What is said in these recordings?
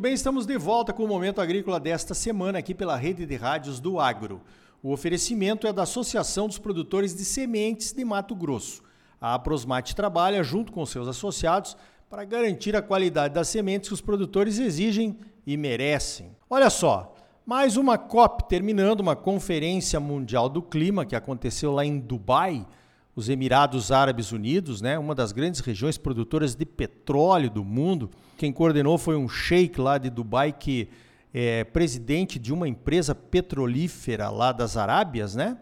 Muito bem, estamos de volta com o Momento Agrícola desta semana aqui pela Rede de Rádios do Agro. O oferecimento é da Associação dos Produtores de Sementes de Mato Grosso. A Aprosmate trabalha junto com seus associados para garantir a qualidade das sementes que os produtores exigem e merecem. Olha só, mais uma COP terminando, uma Conferência Mundial do Clima que aconteceu lá em Dubai, os Emirados Árabes Unidos, né, uma das grandes regiões produtoras de petróleo do mundo. Quem coordenou foi um sheik lá de Dubai que é presidente de uma empresa petrolífera lá das Arábias, né?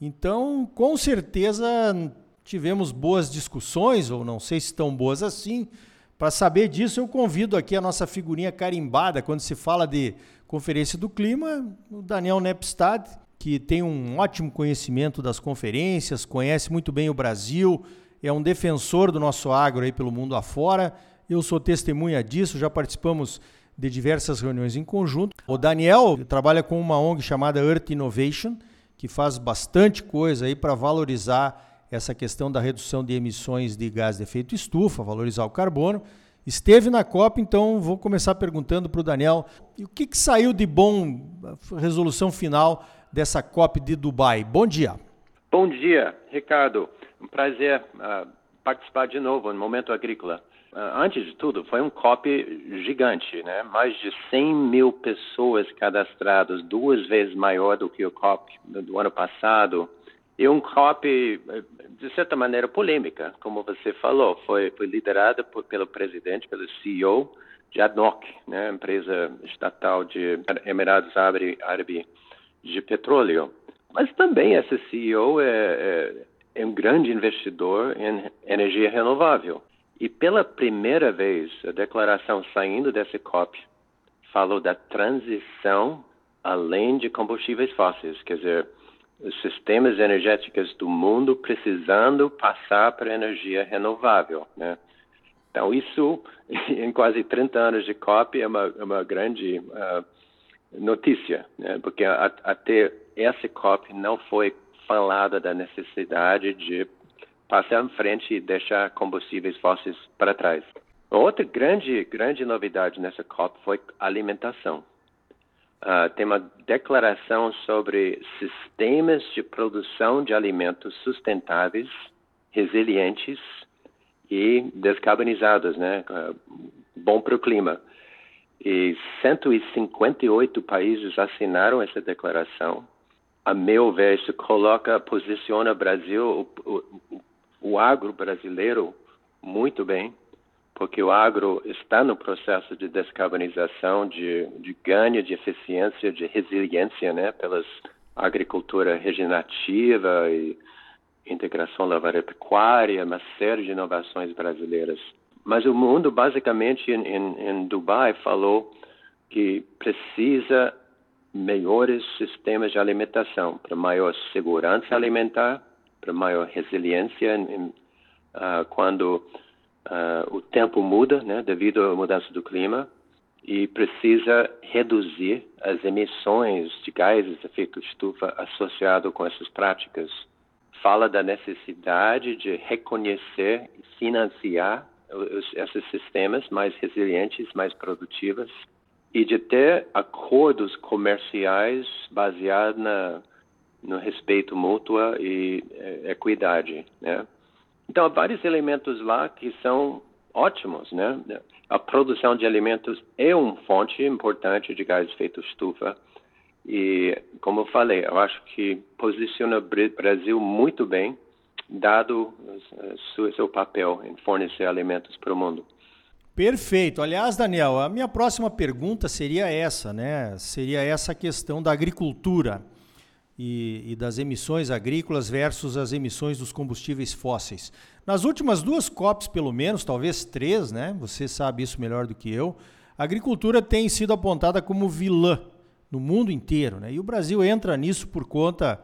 Então, com certeza tivemos boas discussões, ou não sei se tão boas assim. Para saber disso, eu convido aqui a nossa figurinha carimbada quando se fala de Conferência do Clima, o Daniel Nepstad, que tem um ótimo conhecimento das conferências, conhece muito bem o Brasil, é um defensor do nosso agro aí pelo mundo afora. Eu sou testemunha disso, já participamos de diversas reuniões em conjunto. O Daniel trabalha com uma ONG chamada Earth Innovation, que faz bastante coisa aí para valorizar essa questão da redução de emissões de gás de efeito estufa, valorizar o carbono. Esteve na COP, então vou começar perguntando para o Daniel o que, que saiu de bom, resolução final dessa COP de Dubai. Bom dia. Bom dia, Ricardo. Um prazer uh, participar de novo no Momento Agrícola. Uh, antes de tudo, foi um COP gigante, né? Mais de 100 mil pessoas cadastradas, duas vezes maior do que o COP do ano passado. E um COP, de certa maneira, polêmica, como você falou. Foi, foi por, pelo presidente, pelo CEO de ADNOC, né, empresa estatal de Emirados Árabes de Petróleo. Mas também esse CEO é, é, é um grande investidor em energia renovável. E pela primeira vez, a declaração saindo desse COP falou da transição além de combustíveis fósseis, quer dizer, os sistemas energéticos do mundo precisando passar para energia renovável, né? Então, isso, em quase 30 anos de COP, é uma, é uma grande uh, notícia, né? porque a, até esse COP não foi falada da necessidade de passar em frente e deixar combustíveis fósseis para trás. Outra grande, grande novidade nessa COP foi alimentação. Uh, tem uma declaração sobre sistemas de produção de alimentos sustentáveis, resilientes e descarbonizados, né? Uh, bom para o clima. E 158 países assinaram essa declaração. A meu ver, isso coloca, posiciona o Brasil, o, o, o agro brasileiro muito bem porque o agro está no processo de descarbonização, de, de ganho de eficiência, de resiliência, né, pelas agricultura regenerativa e integração lavoura-pecuária, uma série de inovações brasileiras. Mas o mundo, basicamente, em, em, em Dubai, falou que precisa melhores sistemas de alimentação para maior segurança alimentar, para maior resiliência em, uh, quando Uh, o tempo muda, né, devido à mudança do clima, e precisa reduzir as emissões de gases de efeito estufa associado com essas práticas. Fala da necessidade de reconhecer e financiar os, esses sistemas mais resilientes, mais produtivos, e de ter acordos comerciais baseados na, no respeito mútuo e eh, equidade, né? Então, há vários elementos lá que são ótimos, né? A produção de alimentos é uma fonte importante de gás de efeito estufa. E, como eu falei, eu acho que posiciona o Brasil muito bem, dado o seu papel em fornecer alimentos para o mundo. Perfeito. Aliás, Daniel, a minha próxima pergunta seria essa, né? Seria essa questão da agricultura e, e, das emissões agrícolas versus as emissões dos combustíveis fósseis. Nas últimas duas COPs, pelo menos, talvez três, né? Você sabe isso melhor do que eu. A agricultura tem sido apontada como vilã no mundo inteiro, né? E o Brasil entra nisso por conta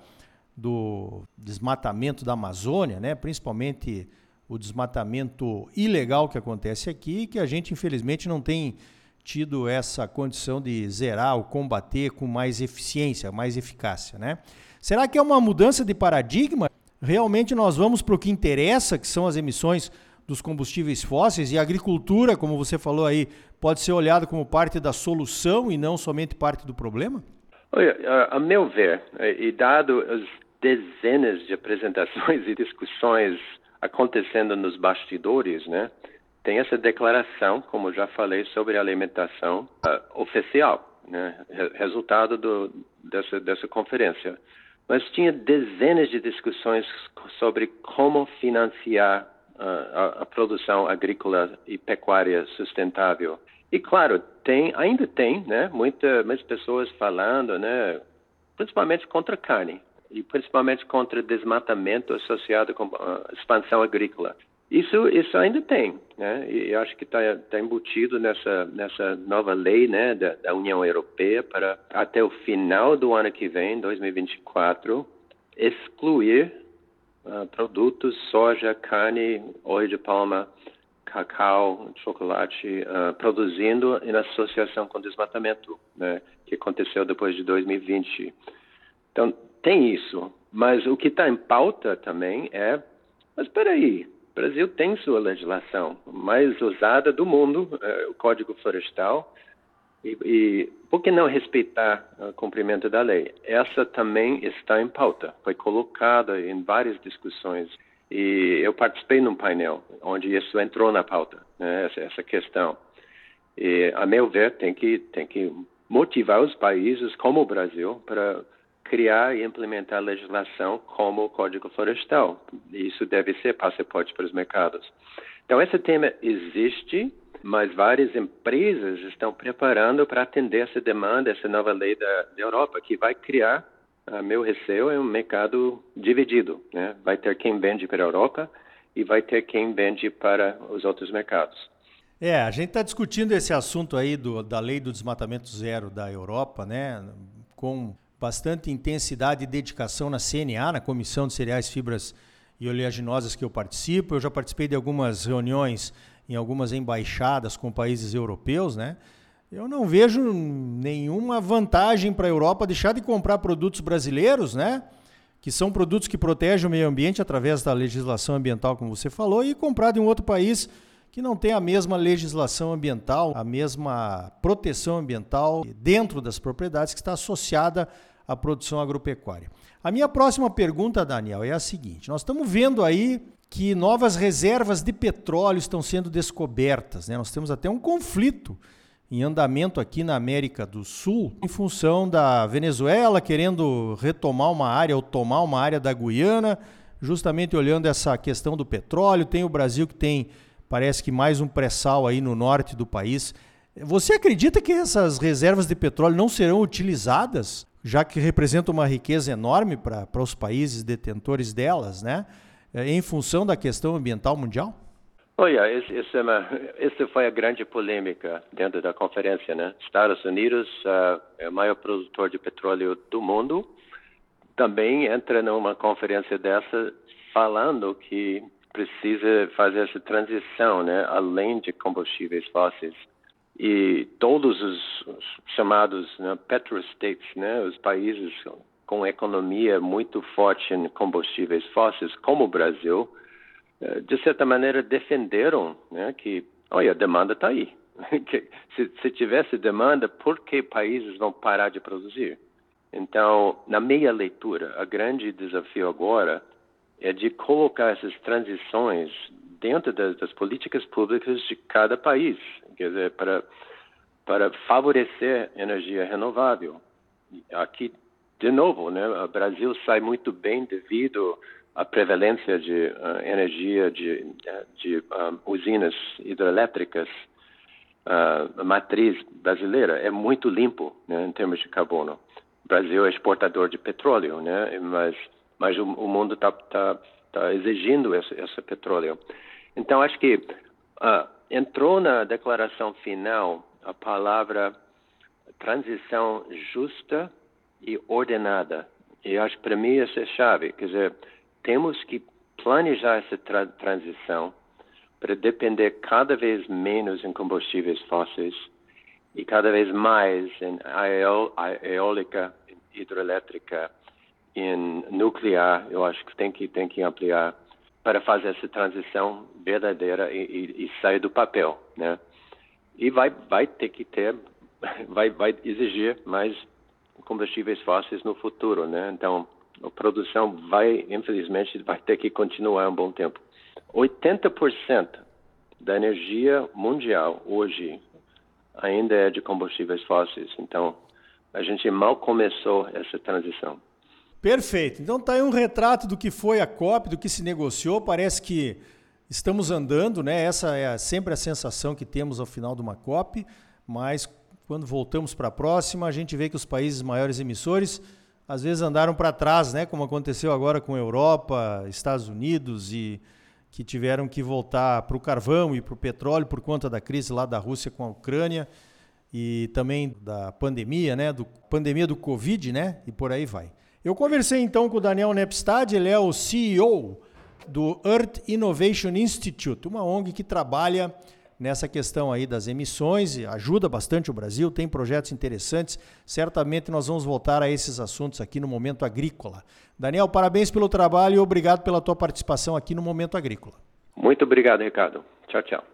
do desmatamento da Amazônia, né? Principalmente o desmatamento ilegal que acontece aqui, que a gente infelizmente não tem tido essa condição de zerar ou combater com mais eficiência, mais eficácia, né? Será que é uma mudança de paradigma? Realmente nós vamos para o que interessa, que são as emissões dos combustíveis fósseis e a agricultura, como você falou aí, pode ser olhada como parte da solução e não somente parte do problema? Olha, a meu ver, e dado dezenas de apresentações e discussões acontecendo nos bastidores, né? Tem essa declaração, como já falei, sobre alimentação uh, oficial, né? Resultado do, dessa, dessa conferência. Mas tinha dezenas de discussões sobre como financiar uh, a, a, produção agrícola e pecuária sustentável. E claro, tem, ainda tem, né? Muita, muitas pessoas falando, né? Principalmente contra a carne e principalmente contra desmatamento associado com a expansão agrícola. Isso, isso ainda tem, né? E acho que está tá embutido nessa, nessa nova lei, né, da, da, União Europeia para até o final do ano que vem, 2024, excluir uh, produtos soja, carne, óleo de palma, cacau, chocolate, uh, produzindo em associação com desmatamento, né, que aconteceu depois de 2020. Então tem isso, mas o que está em pauta também é, mas espera aí, o Brasil tem sua legislação mais usada do mundo, é, o Código Florestal, e, e, por que não respeitar o cumprimento da lei? Essa também está em pauta, foi colocada em várias discussões e eu participei num painel onde isso entrou na pauta, né, essa, essa questão. E, a meu ver, tem que tem que motivar os países como o Brasil para criar e implementar legislação como o Código Florestal. Isso deve ser passaporte para os mercados. Então, esse tema existe, mas várias empresas estão preparando para atender essa demanda, essa nova lei da, da Europa, que vai criar, a meu receio, é um mercado dividido. Né? Vai ter quem vende para a Europa e vai ter quem vende para os outros mercados. É, a gente está discutindo esse assunto aí do, da lei do desmatamento zero da Europa, né? Com bastante intensidade e dedicação na CNA, na Comissão de Cereais, Fibras e Oleaginosas que eu participo. Eu já participei de algumas reuniões em algumas embaixadas com países europeus, né? Eu não vejo nenhuma vantagem para a Europa deixar de comprar produtos brasileiros, né? Que são produtos que protegem o meio ambiente através da legislação ambiental, como você falou, e comprar de um outro país que não tem a mesma legislação ambiental, a mesma proteção ambiental dentro das propriedades que está associada a produção agropecuária. A minha próxima pergunta, Daniel, é a seguinte: nós estamos vendo aí que novas reservas de petróleo estão sendo descobertas. Né? Nós temos até um conflito em andamento aqui na América do Sul, em função da Venezuela querendo retomar uma área ou tomar uma área da Guiana, justamente olhando essa questão do petróleo. Tem o Brasil que tem, parece que mais um pré-sal aí no norte do país. Você acredita que essas reservas de petróleo não serão utilizadas já que representa uma riqueza enorme para os países detentores delas, né? É, em função da questão ambiental mundial? Olha, essa, é foi a grande polêmica dentro da conferência, né? Estados Unidos uh, é o maior produtor de petróleo do mundo, também entra numa conferência dessa falando que precisa fazer essa transição, né? Além de combustíveis fósseis e todos os, os chamados né, petrostates, né, os países com economia muito forte em combustíveis fósseis, como o Brasil, eh, de certa maneira defenderam né, que, olha, a demanda está aí. se, se tivesse demanda, por que países vão parar de produzir? Então, na minha leitura, o grande desafio agora é de colocar essas transições dentro das, das, políticas públicas de cada país, quer dizer, para, para favorecer energia renovável. Aqui, de novo, né, o Brasil sai muito bem devido à prevalência de uh, energia de, de uh, usinas hidrelétricas. Uh, a matriz brasileira é muito limpo né, em termos de carbono. O Brasil é exportador de petróleo, né, mas, mas o, o mundo está tá, tá exigindo esse, esse petróleo. Então, acho que uh, entrou na declaração final a palavra transição justa e ordenada. E acho para mim essa é chave. Quer dizer, temos que planejar essa tra transição para depender cada vez menos em combustíveis fósseis e cada vez mais em eólica, hidrelétrica, em nuclear. Eu acho que tem que tem que ampliar para fazer essa transição verdadeira e, e, e sair do papel, né? E vai vai ter que ter vai vai exigir mais combustíveis fósseis no futuro, né? Então a produção vai infelizmente vai ter que continuar um bom tempo. 80% da energia mundial hoje ainda é de combustíveis fósseis. Então a gente mal começou essa transição. Perfeito. Então tá aí um retrato do que foi a COP, do que se negociou. Parece que estamos andando, né? Essa é sempre a sensação que temos ao final de uma COP, mas quando voltamos para a próxima, a gente vê que os países maiores emissores às vezes andaram para trás, né? Como aconteceu agora com a Europa, Estados Unidos e que tiveram que voltar para o carvão e para o petróleo por conta da crise lá da Rússia com a Ucrânia e também da pandemia, né? Do pandemia do Covid, né? E por aí vai. Eu conversei então com o Daniel Nepstad, ele é o CEO do Earth Innovation Institute, uma ONG que trabalha nessa questão aí das emissões, ajuda bastante o Brasil, tem projetos interessantes. Certamente nós vamos voltar a esses assuntos aqui no Momento Agrícola. Daniel, parabéns pelo trabalho e obrigado pela tua participação aqui no Momento Agrícola. Muito obrigado, Ricardo. Tchau, tchau.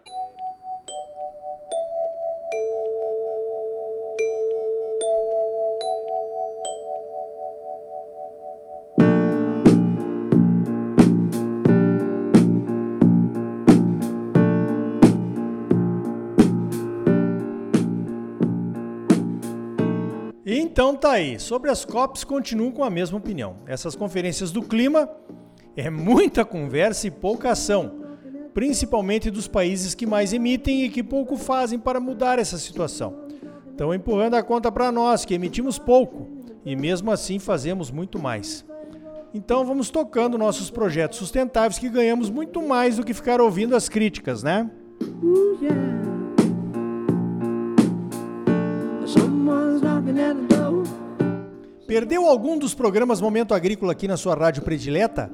Então tá aí. Sobre as COPs, continuo com a mesma opinião. Essas conferências do clima é muita conversa e pouca ação, principalmente dos países que mais emitem e que pouco fazem para mudar essa situação. Estão empurrando a conta para nós, que emitimos pouco, e mesmo assim fazemos muito mais. Então vamos tocando nossos projetos sustentáveis que ganhamos muito mais do que ficar ouvindo as críticas, né? Uh, yeah. Perdeu algum dos programas Momento Agrícola aqui na sua rádio predileta?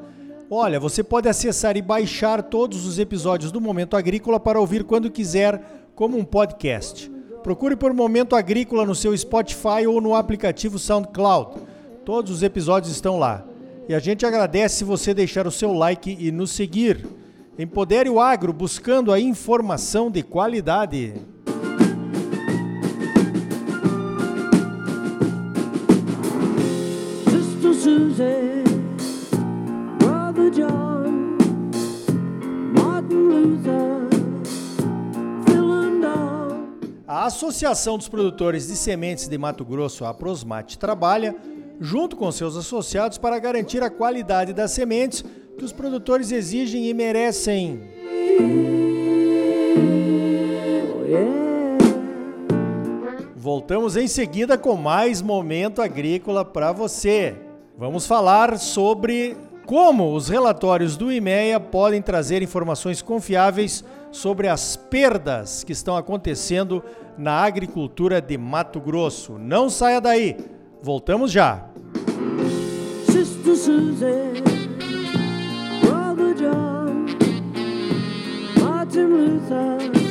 Olha, você pode acessar e baixar todos os episódios do Momento Agrícola para ouvir quando quiser, como um podcast. Procure por Momento Agrícola no seu Spotify ou no aplicativo SoundCloud. Todos os episódios estão lá. E a gente agradece você deixar o seu like e nos seguir. Empodere o agro buscando a informação de qualidade. Associação dos Produtores de Sementes de Mato Grosso, a Prosmate, trabalha junto com seus associados para garantir a qualidade das sementes que os produtores exigem e merecem. Voltamos em seguida com mais momento agrícola para você. Vamos falar sobre como os relatórios do IMEA podem trazer informações confiáveis sobre as perdas que estão acontecendo na agricultura de Mato Grosso. Não saia daí, voltamos já. Sister Brother John, Martin Luther.